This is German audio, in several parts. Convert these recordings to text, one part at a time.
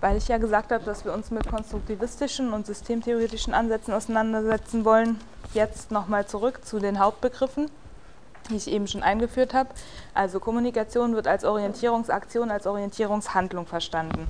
Weil ich ja gesagt habe, dass wir uns mit konstruktivistischen und systemtheoretischen Ansätzen auseinandersetzen wollen, jetzt nochmal zurück zu den Hauptbegriffen, die ich eben schon eingeführt habe. Also Kommunikation wird als Orientierungsaktion, als Orientierungshandlung verstanden.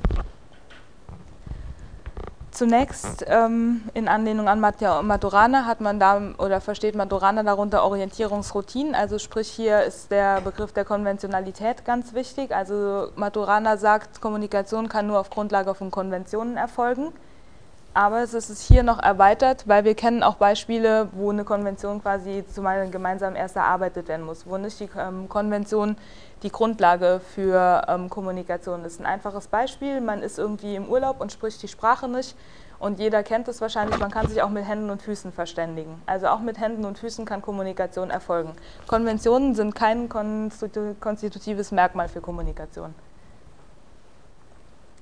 Zunächst ähm, in Anlehnung an Maturana hat man da oder versteht Maturana darunter Orientierungsroutinen, also sprich hier ist der Begriff der Konventionalität ganz wichtig. Also Maturana sagt, Kommunikation kann nur auf Grundlage von Konventionen erfolgen. Aber es ist hier noch erweitert, weil wir kennen auch Beispiele, wo eine Konvention quasi zumal gemeinsam erst erarbeitet werden muss, wo nicht die ähm, Konvention die Grundlage für ähm, Kommunikation ist. Ein einfaches Beispiel, man ist irgendwie im Urlaub und spricht die Sprache nicht und jeder kennt es wahrscheinlich, man kann sich auch mit Händen und Füßen verständigen. Also auch mit Händen und Füßen kann Kommunikation erfolgen. Konventionen sind kein konstitutives Merkmal für Kommunikation.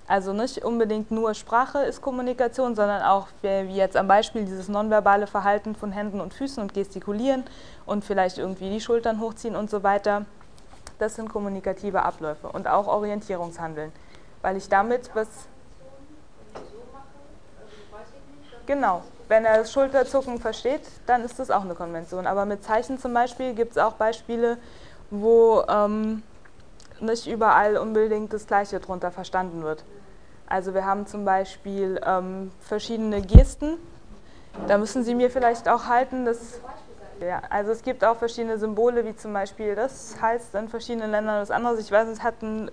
Also nicht unbedingt nur Sprache ist Kommunikation, sondern auch, wie jetzt am Beispiel, dieses nonverbale Verhalten von Händen und Füßen und gestikulieren und vielleicht irgendwie die Schultern hochziehen und so weiter. Das sind kommunikative Abläufe und auch Orientierungshandeln, weil ich damit was... Genau, wenn er das Schulterzucken versteht, dann ist das auch eine Konvention. Aber mit Zeichen zum Beispiel gibt es auch Beispiele, wo ähm, nicht überall unbedingt das Gleiche darunter verstanden wird. Also wir haben zum Beispiel ähm, verschiedene Gesten. Da müssen Sie mir vielleicht auch halten, dass ja, also es gibt auch verschiedene Symbole, wie zum Beispiel das heißt in verschiedenen Ländern das andere. Ich weiß, es hat ein,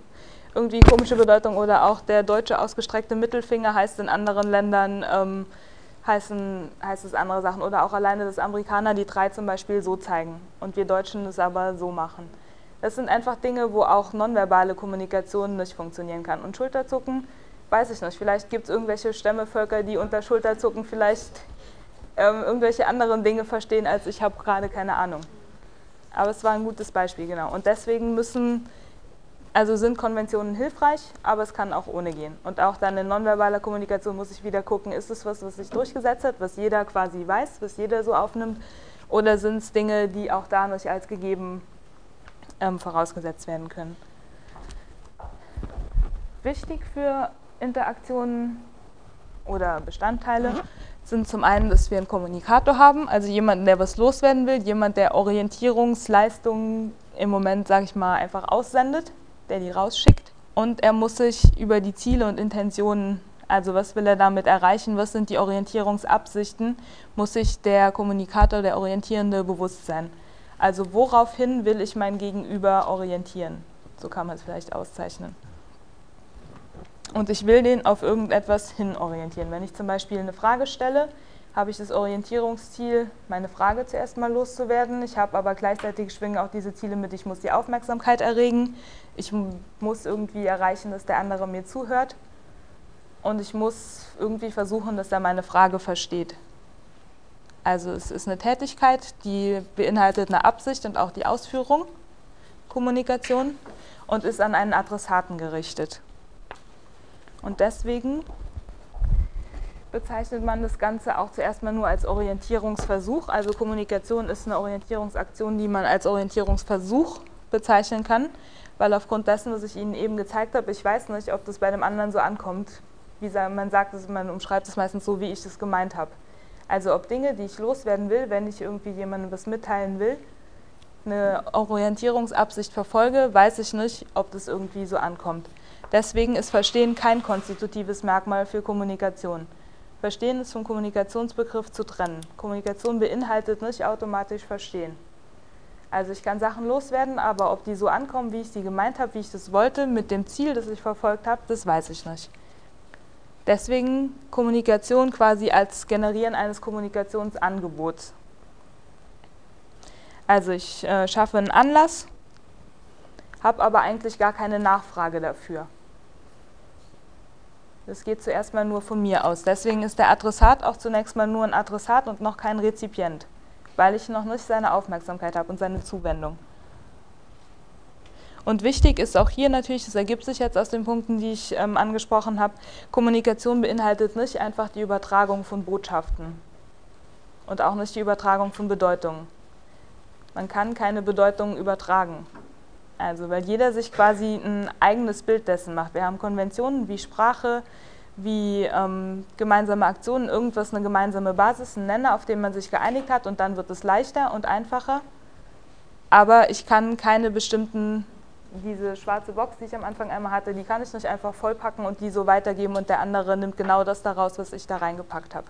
irgendwie komische Bedeutung oder auch der deutsche ausgestreckte Mittelfinger heißt in anderen Ländern ähm, heißen, heißt es andere Sachen. Oder auch alleine das Amerikaner die drei zum Beispiel so zeigen und wir Deutschen es aber so machen. Das sind einfach Dinge, wo auch nonverbale Kommunikation nicht funktionieren kann. Und Schulterzucken, weiß ich nicht, vielleicht gibt es irgendwelche Stämmevölker, die unter Schulterzucken vielleicht ähm, irgendwelche anderen Dinge verstehen, als ich habe gerade keine Ahnung. Aber es war ein gutes Beispiel, genau. Und deswegen müssen, also sind Konventionen hilfreich, aber es kann auch ohne gehen. Und auch dann in nonverbaler Kommunikation muss ich wieder gucken, ist es was, was sich durchgesetzt hat, was jeder quasi weiß, was jeder so aufnimmt, oder sind es Dinge, die auch da nicht als gegeben ähm, vorausgesetzt werden können. Wichtig für Interaktionen oder Bestandteile sind zum einen, dass wir einen Kommunikator haben, also jemanden, der was loswerden will, jemand, der Orientierungsleistungen im Moment, sage ich mal, einfach aussendet, der die rausschickt. Und er muss sich über die Ziele und Intentionen, also was will er damit erreichen, was sind die Orientierungsabsichten, muss sich der Kommunikator, der Orientierende bewusst sein. Also woraufhin will ich mein Gegenüber orientieren? So kann man es vielleicht auszeichnen. Und ich will den auf irgendetwas hin orientieren. Wenn ich zum Beispiel eine Frage stelle, habe ich das Orientierungsziel, meine Frage zuerst mal loszuwerden. Ich habe aber gleichzeitig schwingen auch diese Ziele mit, ich muss die Aufmerksamkeit erregen. Ich muss irgendwie erreichen, dass der andere mir zuhört. Und ich muss irgendwie versuchen, dass er meine Frage versteht. Also es ist eine Tätigkeit, die beinhaltet eine Absicht und auch die Ausführung, Kommunikation, und ist an einen Adressaten gerichtet. Und deswegen bezeichnet man das Ganze auch zuerst mal nur als Orientierungsversuch. Also Kommunikation ist eine Orientierungsaktion, die man als Orientierungsversuch bezeichnen kann, weil aufgrund dessen, was ich Ihnen eben gezeigt habe, ich weiß nicht, ob das bei dem anderen so ankommt. Wie man sagt, man umschreibt es meistens so, wie ich es gemeint habe. Also ob Dinge, die ich loswerden will, wenn ich irgendwie jemandem was mitteilen will, eine Orientierungsabsicht verfolge, weiß ich nicht, ob das irgendwie so ankommt. Deswegen ist Verstehen kein konstitutives Merkmal für Kommunikation. Verstehen ist vom Kommunikationsbegriff zu trennen. Kommunikation beinhaltet nicht automatisch Verstehen. Also ich kann Sachen loswerden, aber ob die so ankommen, wie ich sie gemeint habe, wie ich das wollte, mit dem Ziel, das ich verfolgt habe, das weiß ich nicht. Deswegen Kommunikation quasi als Generieren eines Kommunikationsangebots. Also ich äh, schaffe einen Anlass, habe aber eigentlich gar keine Nachfrage dafür. Das geht zuerst mal nur von mir aus. Deswegen ist der Adressat auch zunächst mal nur ein Adressat und noch kein Rezipient, weil ich noch nicht seine Aufmerksamkeit habe und seine Zuwendung. Und wichtig ist auch hier natürlich, das ergibt sich jetzt aus den Punkten, die ich ähm, angesprochen habe, Kommunikation beinhaltet nicht einfach die Übertragung von Botschaften und auch nicht die Übertragung von Bedeutungen. Man kann keine Bedeutung übertragen. Also, weil jeder sich quasi ein eigenes Bild dessen macht. Wir haben Konventionen wie Sprache, wie ähm, gemeinsame Aktionen, irgendwas, eine gemeinsame Basis, ein Nenner, auf den man sich geeinigt hat und dann wird es leichter und einfacher. Aber ich kann keine bestimmten, diese schwarze Box, die ich am Anfang einmal hatte, die kann ich nicht einfach vollpacken und die so weitergeben und der andere nimmt genau das daraus, was ich da reingepackt habe.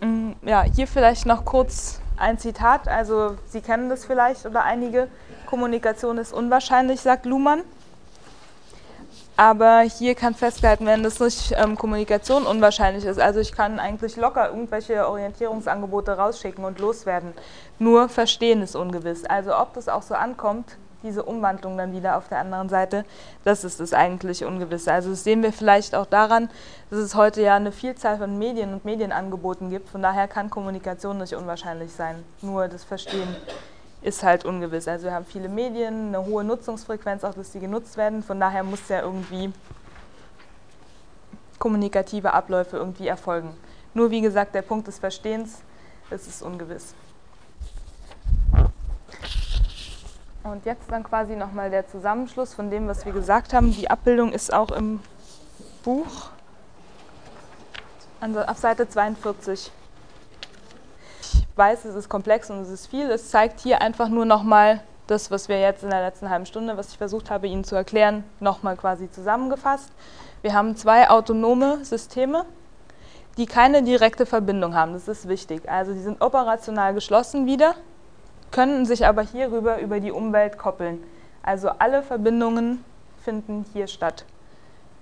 Mm, ja, hier vielleicht noch kurz ein Zitat. Also Sie kennen das vielleicht oder einige. Kommunikation ist unwahrscheinlich, sagt Luhmann. Aber hier kann festgehalten werden, dass nicht ähm, Kommunikation unwahrscheinlich ist. Also ich kann eigentlich locker irgendwelche Orientierungsangebote rausschicken und loswerden. Nur Verstehen ist ungewiss. Also ob das auch so ankommt, diese Umwandlung dann wieder auf der anderen Seite, das ist das eigentlich Ungewisse. Also das sehen wir vielleicht auch daran, dass es heute ja eine Vielzahl von Medien und Medienangeboten gibt. Von daher kann Kommunikation nicht unwahrscheinlich sein. Nur das Verstehen ist halt ungewiss. Also wir haben viele Medien, eine hohe Nutzungsfrequenz, auch dass die genutzt werden. Von daher muss ja irgendwie kommunikative Abläufe irgendwie erfolgen. Nur wie gesagt, der Punkt des Verstehens, das ist ungewiss. Und jetzt dann quasi nochmal der Zusammenschluss von dem, was wir gesagt haben. Die Abbildung ist auch im Buch auf Seite 42 weiß, es ist komplex und es ist viel. Es zeigt hier einfach nur nochmal das, was wir jetzt in der letzten halben Stunde, was ich versucht habe, Ihnen zu erklären, nochmal quasi zusammengefasst. Wir haben zwei autonome Systeme, die keine direkte Verbindung haben. Das ist wichtig. Also die sind operational geschlossen wieder, können sich aber hierüber über die Umwelt koppeln. Also alle Verbindungen finden hier statt.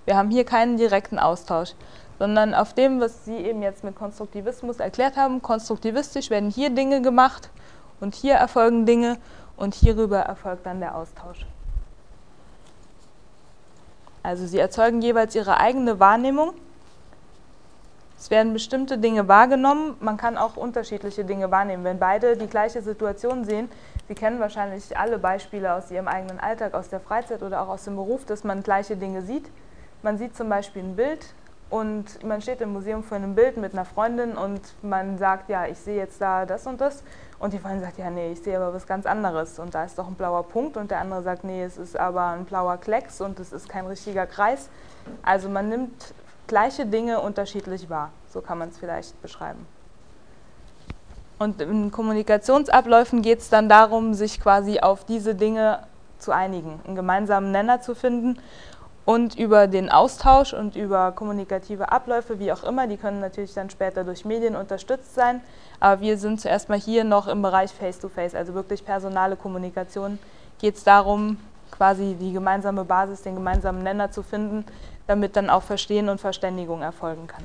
Wir haben hier keinen direkten Austausch sondern auf dem, was Sie eben jetzt mit Konstruktivismus erklärt haben. Konstruktivistisch werden hier Dinge gemacht und hier erfolgen Dinge und hierüber erfolgt dann der Austausch. Also Sie erzeugen jeweils Ihre eigene Wahrnehmung. Es werden bestimmte Dinge wahrgenommen. Man kann auch unterschiedliche Dinge wahrnehmen. Wenn beide die gleiche Situation sehen, Sie kennen wahrscheinlich alle Beispiele aus Ihrem eigenen Alltag, aus der Freizeit oder auch aus dem Beruf, dass man gleiche Dinge sieht. Man sieht zum Beispiel ein Bild, und man steht im Museum vor einem Bild mit einer Freundin und man sagt, ja, ich sehe jetzt da das und das. Und die Freundin sagt, ja, nee, ich sehe aber was ganz anderes. Und da ist doch ein blauer Punkt. Und der andere sagt, nee, es ist aber ein blauer Klecks und es ist kein richtiger Kreis. Also man nimmt gleiche Dinge unterschiedlich wahr. So kann man es vielleicht beschreiben. Und in Kommunikationsabläufen geht es dann darum, sich quasi auf diese Dinge zu einigen, einen gemeinsamen Nenner zu finden und über den Austausch und über kommunikative Abläufe, wie auch immer, die können natürlich dann später durch Medien unterstützt sein, aber wir sind zuerst mal hier noch im Bereich Face-to-Face, -face, also wirklich personale Kommunikation, geht es darum, quasi die gemeinsame Basis, den gemeinsamen Nenner zu finden, damit dann auch Verstehen und Verständigung erfolgen kann.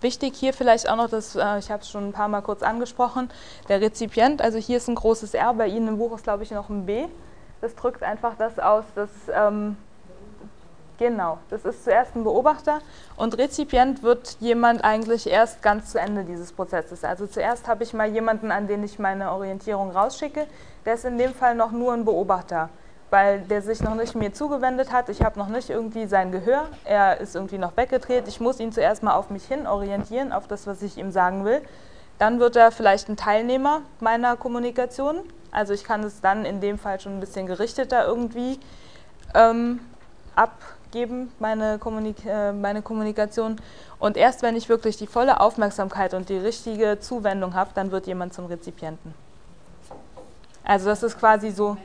Wichtig hier vielleicht auch noch, dass, äh, ich habe es schon ein paar Mal kurz angesprochen, der Rezipient, also hier ist ein großes R, bei Ihnen im Buch ist glaube ich noch ein B. Das drückt einfach das aus, dass, ähm, genau, das ist zuerst ein Beobachter und Rezipient wird jemand eigentlich erst ganz zu Ende dieses Prozesses. Also zuerst habe ich mal jemanden, an den ich meine Orientierung rausschicke, der ist in dem Fall noch nur ein Beobachter weil der sich noch nicht mir zugewendet hat. Ich habe noch nicht irgendwie sein Gehör. Er ist irgendwie noch weggedreht. Ich muss ihn zuerst mal auf mich hin orientieren, auf das, was ich ihm sagen will. Dann wird er vielleicht ein Teilnehmer meiner Kommunikation. Also ich kann es dann in dem Fall schon ein bisschen gerichteter irgendwie ähm, abgeben, meine, Kommunik äh, meine Kommunikation. Und erst wenn ich wirklich die volle Aufmerksamkeit und die richtige Zuwendung habe, dann wird jemand zum Rezipienten. Also das ist quasi so.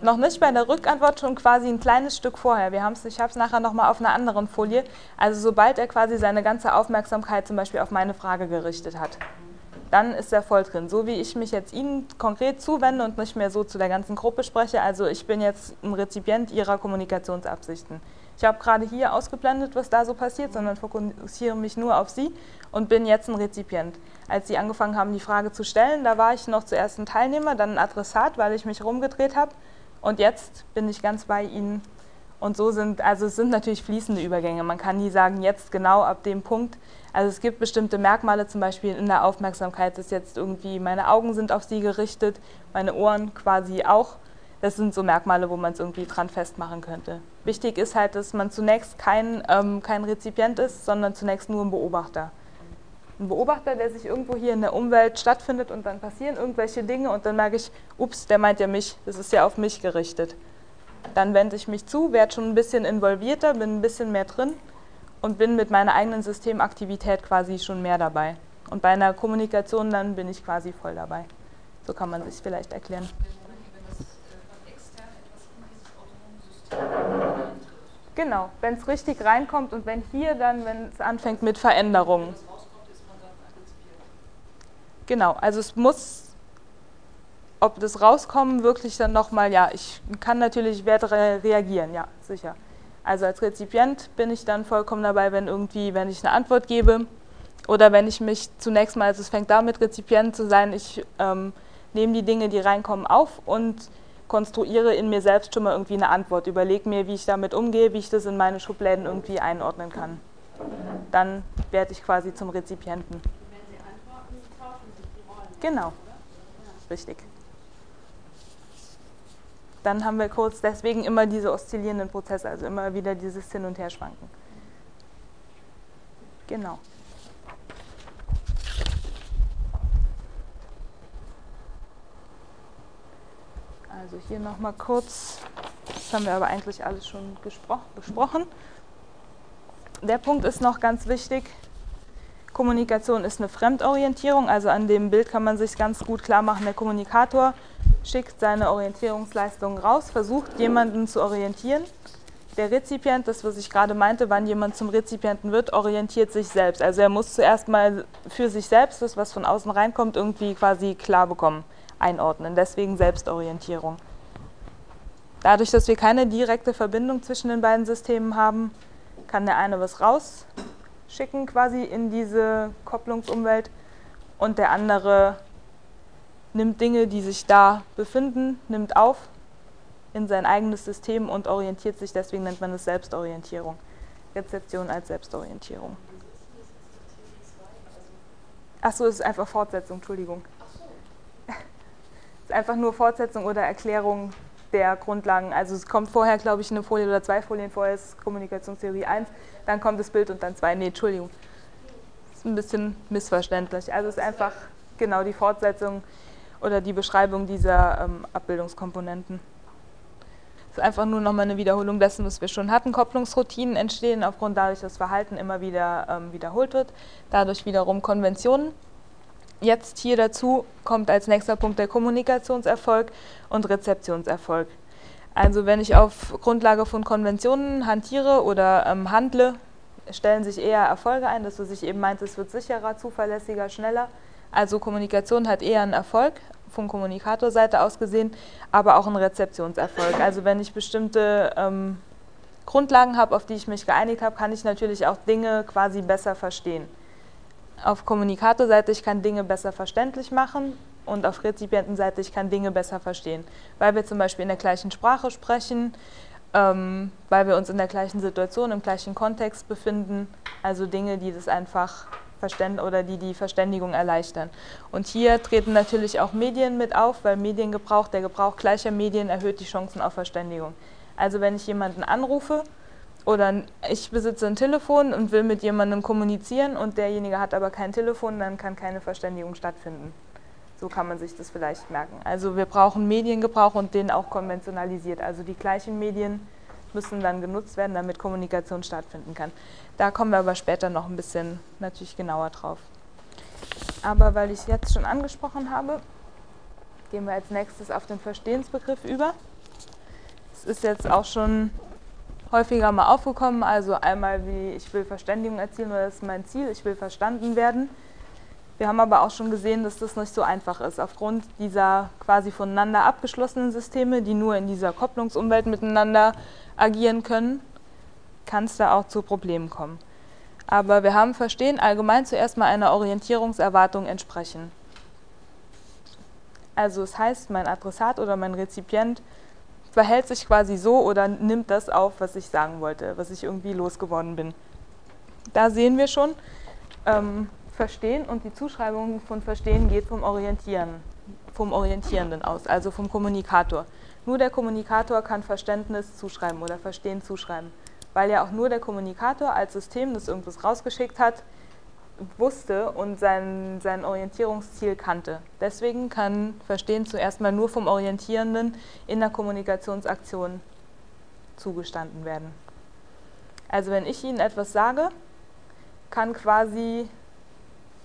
Noch nicht bei der Rückantwort, schon quasi ein kleines Stück vorher. Wir haben's, ich habe es nachher nochmal auf einer anderen Folie. Also sobald er quasi seine ganze Aufmerksamkeit zum Beispiel auf meine Frage gerichtet hat, dann ist er voll drin. So wie ich mich jetzt Ihnen konkret zuwende und nicht mehr so zu der ganzen Gruppe spreche. Also ich bin jetzt ein Rezipient Ihrer Kommunikationsabsichten. Ich habe gerade hier ausgeblendet, was da so passiert, sondern fokussiere mich nur auf Sie und bin jetzt ein Rezipient. Als Sie angefangen haben, die Frage zu stellen, da war ich noch zuerst ein Teilnehmer, dann ein Adressat, weil ich mich rumgedreht habe und jetzt bin ich ganz bei Ihnen. Und so sind, also es sind natürlich fließende Übergänge. Man kann nie sagen, jetzt genau ab dem Punkt. Also es gibt bestimmte Merkmale, zum Beispiel in der Aufmerksamkeit, dass jetzt irgendwie meine Augen sind auf Sie gerichtet, meine Ohren quasi auch. Das sind so Merkmale, wo man es irgendwie dran festmachen könnte. Wichtig ist halt, dass man zunächst kein, ähm, kein Rezipient ist, sondern zunächst nur ein Beobachter. Ein Beobachter, der sich irgendwo hier in der Umwelt stattfindet und dann passieren irgendwelche Dinge und dann merke ich, ups, der meint ja mich, das ist ja auf mich gerichtet. Dann wende ich mich zu, werde schon ein bisschen involvierter, bin ein bisschen mehr drin und bin mit meiner eigenen Systemaktivität quasi schon mehr dabei. Und bei einer Kommunikation dann bin ich quasi voll dabei. So kann man sich vielleicht erklären. Genau, wenn es richtig reinkommt und wenn hier dann, wenn es anfängt mit Veränderungen. Genau, also es muss, ob das rauskommen, wirklich dann nochmal, ja, ich kann natürlich, ich werde reagieren, ja, sicher. Also als Rezipient bin ich dann vollkommen dabei, wenn irgendwie, wenn ich eine Antwort gebe oder wenn ich mich zunächst mal, also es fängt damit, Rezipient zu sein, ich ähm, nehme die Dinge, die reinkommen, auf und konstruiere in mir selbst schon mal irgendwie eine Antwort, überlege mir, wie ich damit umgehe, wie ich das in meine Schubläden irgendwie einordnen kann. Dann werde ich quasi zum Rezipienten. Wenn Sie antworten, tauschen sich die Rollen. Genau, richtig. Dann haben wir kurz deswegen immer diese oszillierenden Prozesse, also immer wieder dieses Hin- und Herschwanken. Genau. Also hier nochmal kurz, das haben wir aber eigentlich alles schon besprochen. Der Punkt ist noch ganz wichtig, Kommunikation ist eine Fremdorientierung, also an dem Bild kann man sich ganz gut klar machen, der Kommunikator schickt seine Orientierungsleistungen raus, versucht jemanden zu orientieren. Der Rezipient, das was ich gerade meinte, wann jemand zum Rezipienten wird, orientiert sich selbst. Also er muss zuerst mal für sich selbst das, was von außen reinkommt, irgendwie quasi klar bekommen einordnen. Deswegen Selbstorientierung. Dadurch, dass wir keine direkte Verbindung zwischen den beiden Systemen haben, kann der eine was rausschicken quasi in diese Kopplungsumwelt und der andere nimmt Dinge, die sich da befinden, nimmt auf in sein eigenes System und orientiert sich, deswegen nennt man es Selbstorientierung. Rezeption als Selbstorientierung. Achso, es ist einfach Fortsetzung, Entschuldigung ist einfach nur Fortsetzung oder Erklärung der Grundlagen. Also es kommt vorher, glaube ich, eine Folie oder zwei Folien vorher, ist Kommunikationstheorie 1, dann kommt das Bild und dann 2. Nee, Entschuldigung. Das ist ein bisschen missverständlich. Also es ist einfach genau die Fortsetzung oder die Beschreibung dieser ähm, Abbildungskomponenten. Es ist einfach nur nochmal eine Wiederholung dessen, was wir schon hatten. Kopplungsroutinen entstehen aufgrund dadurch, dass Verhalten immer wieder ähm, wiederholt wird. Dadurch wiederum Konventionen Jetzt hier dazu kommt als nächster Punkt der Kommunikationserfolg und Rezeptionserfolg. Also wenn ich auf Grundlage von Konventionen hantiere oder ähm, handle, stellen sich eher Erfolge ein, dass du sich eben meint, es wird sicherer, zuverlässiger, schneller. Also Kommunikation hat eher einen Erfolg von Kommunikatorseite aus gesehen, aber auch einen Rezeptionserfolg. Also wenn ich bestimmte ähm, Grundlagen habe, auf die ich mich geeinigt habe, kann ich natürlich auch Dinge quasi besser verstehen auf Kommunikatorseite, ich kann Dinge besser verständlich machen und auf Rezipientenseite, ich kann Dinge besser verstehen. Weil wir zum Beispiel in der gleichen Sprache sprechen, ähm, weil wir uns in der gleichen Situation, im gleichen Kontext befinden, also Dinge, die das einfach verständen oder die die Verständigung erleichtern. Und hier treten natürlich auch Medien mit auf, weil Mediengebrauch, der Gebrauch gleicher Medien erhöht die Chancen auf Verständigung. Also wenn ich jemanden anrufe, oder ich besitze ein Telefon und will mit jemandem kommunizieren und derjenige hat aber kein Telefon, dann kann keine Verständigung stattfinden. So kann man sich das vielleicht merken. Also wir brauchen Mediengebrauch und den auch konventionalisiert. Also die gleichen Medien müssen dann genutzt werden, damit Kommunikation stattfinden kann. Da kommen wir aber später noch ein bisschen natürlich genauer drauf. Aber weil ich es jetzt schon angesprochen habe, gehen wir als nächstes auf den Verstehensbegriff über. Es ist jetzt auch schon häufiger mal aufgekommen. Also einmal wie ich will Verständigung erzielen oder das ist mein Ziel, ich will verstanden werden. Wir haben aber auch schon gesehen, dass das nicht so einfach ist. Aufgrund dieser quasi voneinander abgeschlossenen Systeme, die nur in dieser Kopplungsumwelt miteinander agieren können, kann es da auch zu Problemen kommen. Aber wir haben Verstehen allgemein zuerst mal einer Orientierungserwartung entsprechen. Also es heißt, mein Adressat oder mein Rezipient verhält sich quasi so oder nimmt das auf, was ich sagen wollte, was ich irgendwie losgeworden bin. Da sehen wir schon, ähm, Verstehen und die Zuschreibung von Verstehen geht vom Orientieren, vom Orientierenden aus, also vom Kommunikator. Nur der Kommunikator kann Verständnis zuschreiben oder Verstehen zuschreiben, weil ja auch nur der Kommunikator als System, das irgendwas rausgeschickt hat, wusste und sein, sein Orientierungsziel kannte. Deswegen kann Verstehen zuerst mal nur vom Orientierenden in der Kommunikationsaktion zugestanden werden. Also wenn ich Ihnen etwas sage, kann quasi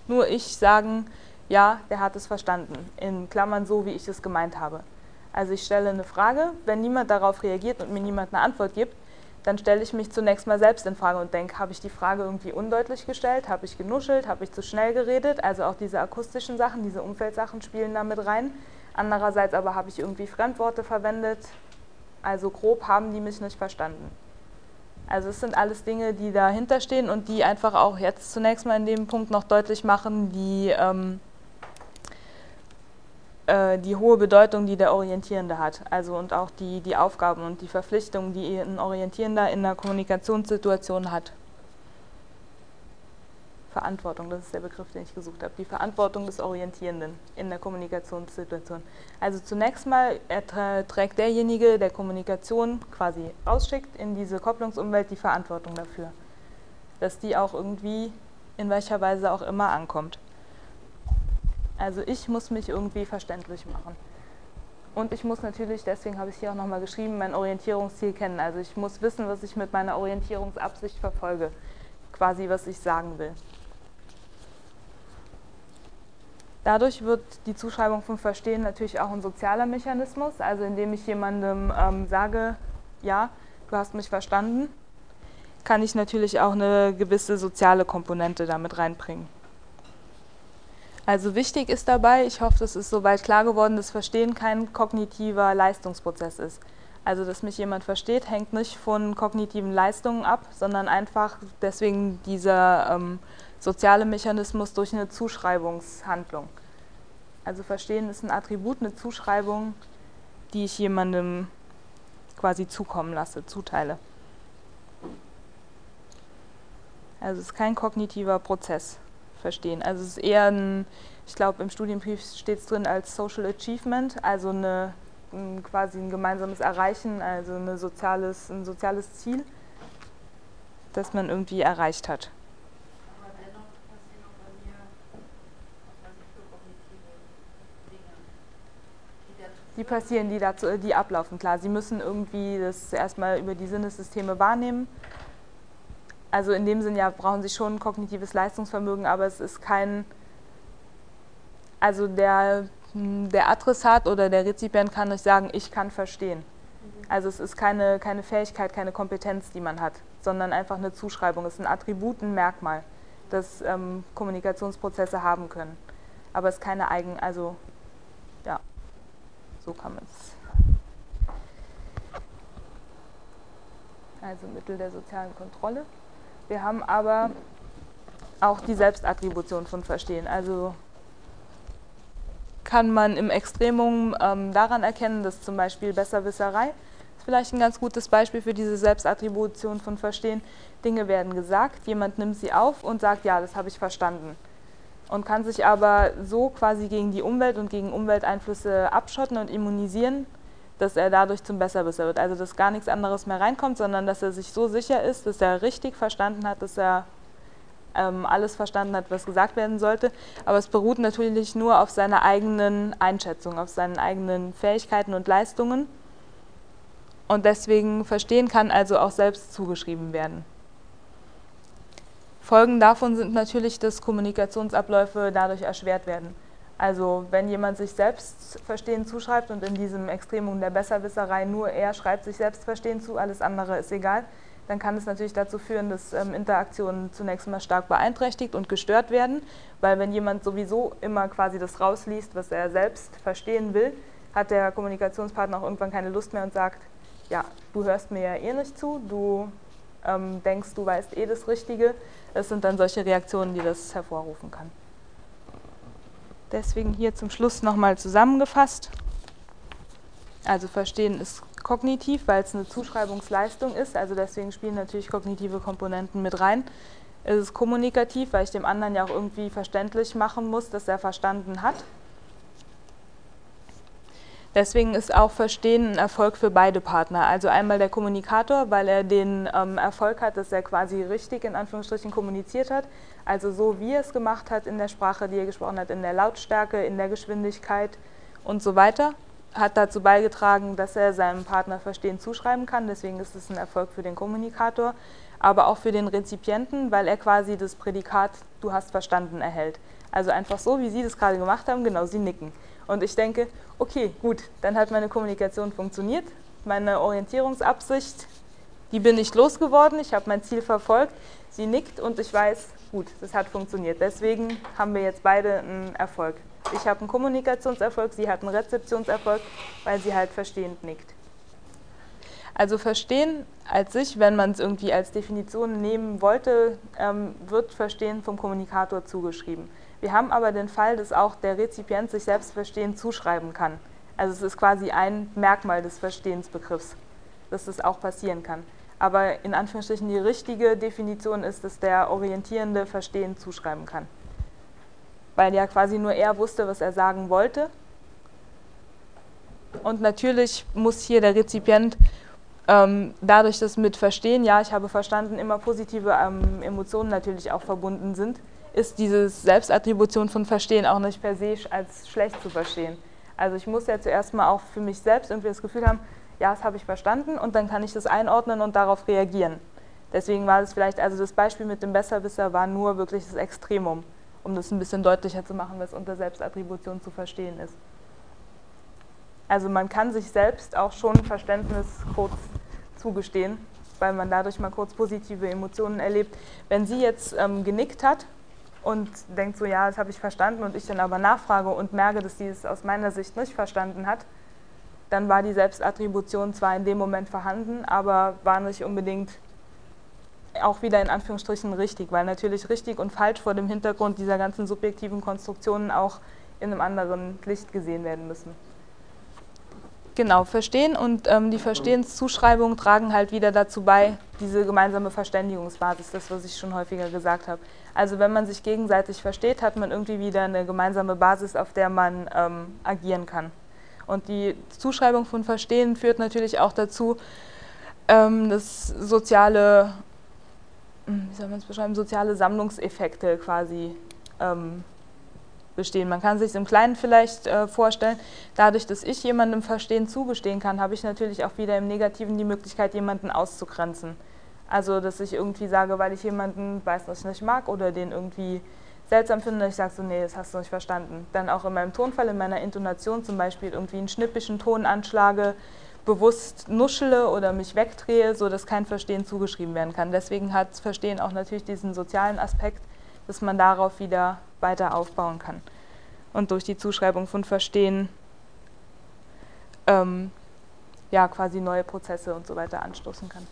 nur ich sagen, ja, der hat es verstanden, in Klammern so, wie ich es gemeint habe. Also ich stelle eine Frage, wenn niemand darauf reagiert und mir niemand eine Antwort gibt, dann stelle ich mich zunächst mal selbst in Frage und denke, habe ich die Frage irgendwie undeutlich gestellt, habe ich genuschelt, habe ich zu schnell geredet, also auch diese akustischen Sachen, diese Umfeldsachen spielen da mit rein. Andererseits aber habe ich irgendwie Fremdworte verwendet, also grob haben die mich nicht verstanden. Also es sind alles Dinge, die dahinter stehen und die einfach auch jetzt zunächst mal in dem Punkt noch deutlich machen, die ähm, äh, die hohe Bedeutung, die der Orientierende hat. Also und auch die, die Aufgaben und die Verpflichtungen, die ein Orientierender in einer Kommunikationssituation hat. Verantwortung, das ist der Begriff, den ich gesucht habe. Die Verantwortung des Orientierenden in der Kommunikationssituation. Also zunächst mal trägt derjenige, der Kommunikation quasi rausschickt, in diese Kopplungsumwelt die Verantwortung dafür. Dass die auch irgendwie, in welcher Weise auch immer, ankommt. Also ich muss mich irgendwie verständlich machen. Und ich muss natürlich, deswegen habe ich hier auch nochmal geschrieben, mein Orientierungsziel kennen. Also ich muss wissen, was ich mit meiner Orientierungsabsicht verfolge. Quasi, was ich sagen will. Dadurch wird die Zuschreibung von Verstehen natürlich auch ein sozialer Mechanismus. Also indem ich jemandem ähm, sage, ja, du hast mich verstanden, kann ich natürlich auch eine gewisse soziale Komponente damit reinbringen. Also wichtig ist dabei, ich hoffe, das ist soweit klar geworden, dass Verstehen kein kognitiver Leistungsprozess ist. Also dass mich jemand versteht, hängt nicht von kognitiven Leistungen ab, sondern einfach deswegen dieser ähm, soziale Mechanismus durch eine Zuschreibungshandlung. Also Verstehen ist ein Attribut, eine Zuschreibung, die ich jemandem quasi zukommen lasse, zuteile. Also es ist kein kognitiver Prozess verstehen. Also es ist eher ein, ich glaube im Studienbrief steht es drin als Social Achievement, also eine, ein, quasi ein gemeinsames Erreichen, also eine soziales, ein soziales Ziel, das man irgendwie erreicht hat. Die passieren, die dazu, die ablaufen, klar. Sie müssen irgendwie das erstmal über die Sinnessysteme wahrnehmen also in dem Sinn ja brauchen sie schon kognitives Leistungsvermögen, aber es ist kein, also der, der Adressat oder der Rezipient kann nicht sagen, ich kann verstehen. Mhm. Also es ist keine, keine Fähigkeit, keine Kompetenz, die man hat, sondern einfach eine Zuschreibung. Es ist ein Attribut, ein Merkmal, das ähm, Kommunikationsprozesse haben können. Aber es ist keine Eigen, also so kann man es. Also Mittel der sozialen Kontrolle. Wir haben aber auch die Selbstattribution von Verstehen. Also kann man im Extremum ähm, daran erkennen, dass zum Beispiel Besserwisserei ist vielleicht ein ganz gutes Beispiel für diese Selbstattribution von Verstehen. Dinge werden gesagt, jemand nimmt sie auf und sagt, ja, das habe ich verstanden. Und kann sich aber so quasi gegen die Umwelt und gegen Umwelteinflüsse abschotten und immunisieren, dass er dadurch zum Besserwisser wird. Also dass gar nichts anderes mehr reinkommt, sondern dass er sich so sicher ist, dass er richtig verstanden hat, dass er ähm, alles verstanden hat, was gesagt werden sollte. Aber es beruht natürlich nur auf seiner eigenen Einschätzung, auf seinen eigenen Fähigkeiten und Leistungen. Und deswegen verstehen kann also auch selbst zugeschrieben werden. Folgen davon sind natürlich, dass Kommunikationsabläufe dadurch erschwert werden. Also wenn jemand sich selbst Verstehen zuschreibt und in diesem Extremum der Besserwisserei nur er schreibt sich selbst Verstehen zu, alles andere ist egal, dann kann es natürlich dazu führen, dass ähm, Interaktionen zunächst mal stark beeinträchtigt und gestört werden, weil wenn jemand sowieso immer quasi das rausliest, was er selbst verstehen will, hat der Kommunikationspartner auch irgendwann keine Lust mehr und sagt, ja, du hörst mir ja eh nicht zu, du ähm, denkst, du weißt eh das Richtige. Es sind dann solche Reaktionen, die das hervorrufen kann. Deswegen hier zum Schluss nochmal zusammengefasst. Also verstehen ist kognitiv, weil es eine Zuschreibungsleistung ist. Also deswegen spielen natürlich kognitive Komponenten mit rein. Es ist kommunikativ, weil ich dem anderen ja auch irgendwie verständlich machen muss, dass er verstanden hat. Deswegen ist auch Verstehen ein Erfolg für beide Partner. Also einmal der Kommunikator, weil er den ähm, Erfolg hat, dass er quasi richtig in Anführungsstrichen kommuniziert hat. Also so wie er es gemacht hat in der Sprache, die er gesprochen hat, in der Lautstärke, in der Geschwindigkeit und so weiter, hat dazu beigetragen, dass er seinem Partner Verstehen zuschreiben kann. Deswegen ist es ein Erfolg für den Kommunikator, aber auch für den Rezipienten, weil er quasi das Prädikat Du hast verstanden erhält. Also einfach so, wie Sie das gerade gemacht haben, genau, Sie nicken. Und ich denke, okay, gut, dann hat meine Kommunikation funktioniert, meine Orientierungsabsicht, die bin ich losgeworden, ich habe mein Ziel verfolgt, sie nickt und ich weiß, gut, das hat funktioniert. Deswegen haben wir jetzt beide einen Erfolg. Ich habe einen Kommunikationserfolg, sie hat einen Rezeptionserfolg, weil sie halt verstehend nickt. Also Verstehen als sich, wenn man es irgendwie als Definition nehmen wollte, ähm, wird Verstehen vom Kommunikator zugeschrieben. Wir haben aber den Fall, dass auch der Rezipient sich selbst Verstehen zuschreiben kann. Also es ist quasi ein Merkmal des Verstehensbegriffs, dass das auch passieren kann. Aber in Anführungsstrichen die richtige Definition ist, dass der Orientierende Verstehen zuschreiben kann. Weil ja quasi nur er wusste, was er sagen wollte. Und natürlich muss hier der Rezipient ähm, dadurch, dass mit Verstehen, ja, ich habe verstanden, immer positive ähm, Emotionen natürlich auch verbunden sind, ist diese Selbstattribution von Verstehen auch nicht per se als schlecht zu verstehen. Also ich muss ja zuerst mal auch für mich selbst irgendwie das Gefühl haben, ja, das habe ich verstanden und dann kann ich das einordnen und darauf reagieren. Deswegen war es vielleicht, also das Beispiel mit dem Besserwisser war nur wirklich das Extremum, um das ein bisschen deutlicher zu machen, was unter Selbstattribution zu verstehen ist. Also man kann sich selbst auch schon Verständnis kurz zugestehen, weil man dadurch mal kurz positive Emotionen erlebt. Wenn sie jetzt ähm, genickt hat und denkt so, ja, das habe ich verstanden und ich dann aber nachfrage und merke, dass sie es aus meiner Sicht nicht verstanden hat, dann war die Selbstattribution zwar in dem Moment vorhanden, aber war nicht unbedingt auch wieder in Anführungsstrichen richtig, weil natürlich richtig und falsch vor dem Hintergrund dieser ganzen subjektiven Konstruktionen auch in einem anderen Licht gesehen werden müssen. Genau, Verstehen und ähm, die Verstehenszuschreibung tragen halt wieder dazu bei, diese gemeinsame Verständigungsbasis, das, was ich schon häufiger gesagt habe. Also wenn man sich gegenseitig versteht, hat man irgendwie wieder eine gemeinsame Basis, auf der man ähm, agieren kann. Und die Zuschreibung von Verstehen führt natürlich auch dazu, ähm, dass soziale, hm, wie soll man es beschreiben, soziale Sammlungseffekte quasi ähm, bestehen. Man kann sich im Kleinen vielleicht äh, vorstellen, dadurch, dass ich jemandem Verstehen zugestehen kann, habe ich natürlich auch wieder im Negativen die Möglichkeit, jemanden auszugrenzen. Also, dass ich irgendwie sage, weil ich jemanden weiß, was ich nicht mag oder den irgendwie seltsam finde, ich sage so, nee, das hast du nicht verstanden. Dann auch in meinem Tonfall, in meiner Intonation zum Beispiel irgendwie einen schnippischen Ton anschlage, bewusst nuschele oder mich wegdrehe, sodass kein Verstehen zugeschrieben werden kann. Deswegen hat Verstehen auch natürlich diesen sozialen Aspekt, dass man darauf wieder weiter aufbauen kann und durch die Zuschreibung von Verstehen ähm, ja, quasi neue Prozesse und so weiter anstoßen kann.